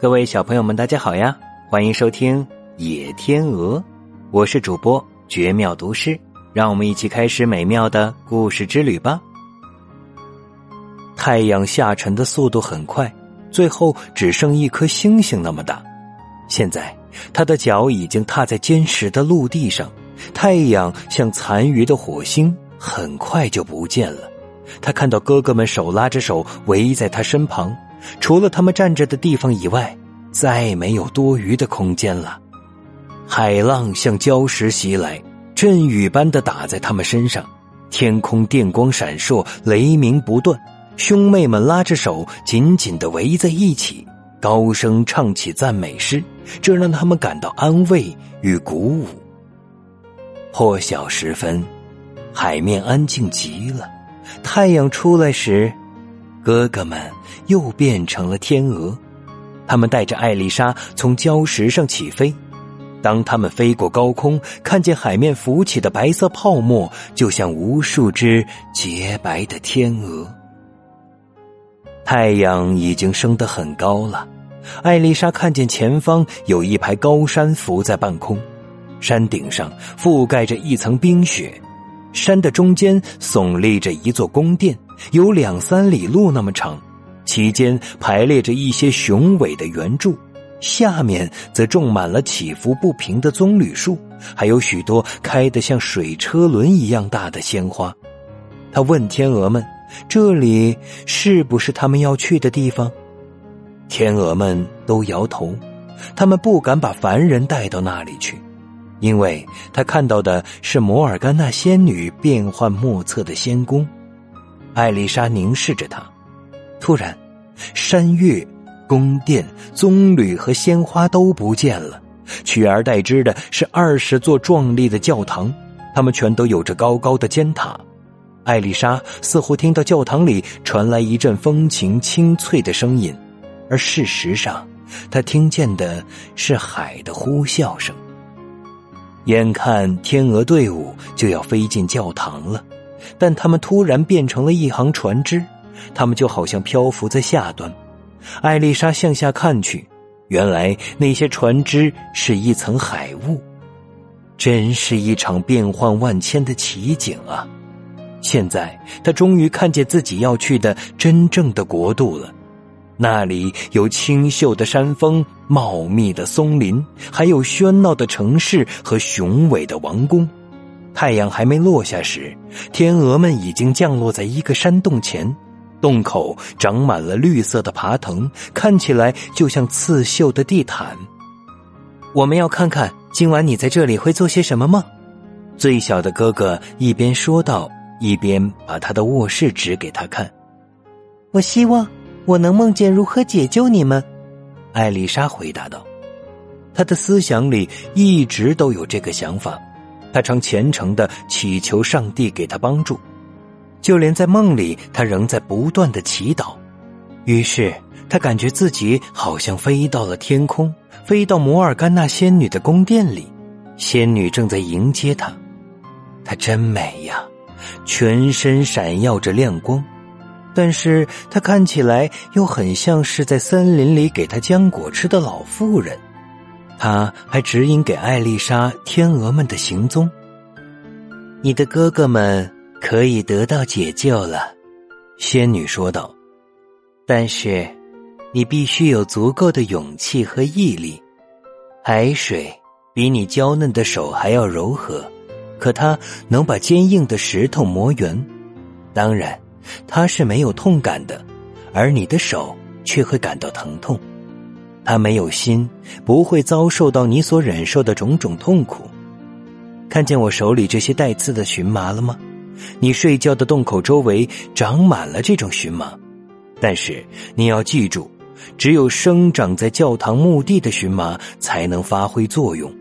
各位小朋友们，大家好呀！欢迎收听《野天鹅》，我是主播绝妙读诗，让我们一起开始美妙的故事之旅吧。太阳下沉的速度很快，最后只剩一颗星星那么大。现在，他的脚已经踏在坚实的陆地上，太阳像残余的火星，很快就不见了。他看到哥哥们手拉着手围在他身旁。除了他们站着的地方以外，再没有多余的空间了。海浪像礁石袭来，阵雨般的打在他们身上，天空电光闪烁，雷鸣不断。兄妹们拉着手，紧紧的围在一起，高声唱起赞美诗，这让他们感到安慰与鼓舞。破晓时分，海面安静极了，太阳出来时。哥哥们又变成了天鹅，他们带着艾丽莎从礁石上起飞。当他们飞过高空，看见海面浮起的白色泡沫，就像无数只洁白的天鹅。太阳已经升得很高了，艾丽莎看见前方有一排高山浮在半空，山顶上覆盖着一层冰雪。山的中间耸立着一座宫殿，有两三里路那么长，其间排列着一些雄伟的圆柱，下面则种满了起伏不平的棕榈树，还有许多开得像水车轮一样大的鲜花。他问天鹅们：“这里是不是他们要去的地方？”天鹅们都摇头，他们不敢把凡人带到那里去。因为他看到的是摩尔甘娜仙女变幻莫测的仙宫，艾丽莎凝视着他。突然，山岳、宫殿、棕榈和鲜花都不见了，取而代之的是二十座壮丽的教堂，它们全都有着高高的尖塔。艾丽莎似乎听到教堂里传来一阵风情清脆的声音，而事实上，她听见的是海的呼啸声。眼看天鹅队伍就要飞进教堂了，但他们突然变成了一行船只，他们就好像漂浮在下端。艾丽莎向下看去，原来那些船只是一层海雾，真是一场变幻万千的奇景啊！现在她终于看见自己要去的真正的国度了。那里有清秀的山峰、茂密的松林，还有喧闹的城市和雄伟的王宫。太阳还没落下时，天鹅们已经降落在一个山洞前，洞口长满了绿色的爬藤，看起来就像刺绣的地毯。我们要看看今晚你在这里会做些什么吗。最小的哥哥一边说道，一边把他的卧室指给他看。我希望。我能梦见如何解救你们，艾丽莎回答道。她的思想里一直都有这个想法，她常虔诚的祈求上帝给她帮助，就连在梦里，她仍在不断的祈祷。于是，她感觉自己好像飞到了天空，飞到摩尔甘娜仙女的宫殿里，仙女正在迎接她。她真美呀，全身闪耀着亮光。但是她看起来又很像是在森林里给她浆果吃的老妇人。她还指引给艾丽莎天鹅们的行踪。你的哥哥们可以得到解救了，仙女说道。但是，你必须有足够的勇气和毅力。海水比你娇嫩的手还要柔和，可它能把坚硬的石头磨圆。当然。它是没有痛感的，而你的手却会感到疼痛。它没有心，不会遭受到你所忍受的种种痛苦。看见我手里这些带刺的荨麻了吗？你睡觉的洞口周围长满了这种荨麻。但是你要记住，只有生长在教堂墓地的荨麻才能发挥作用。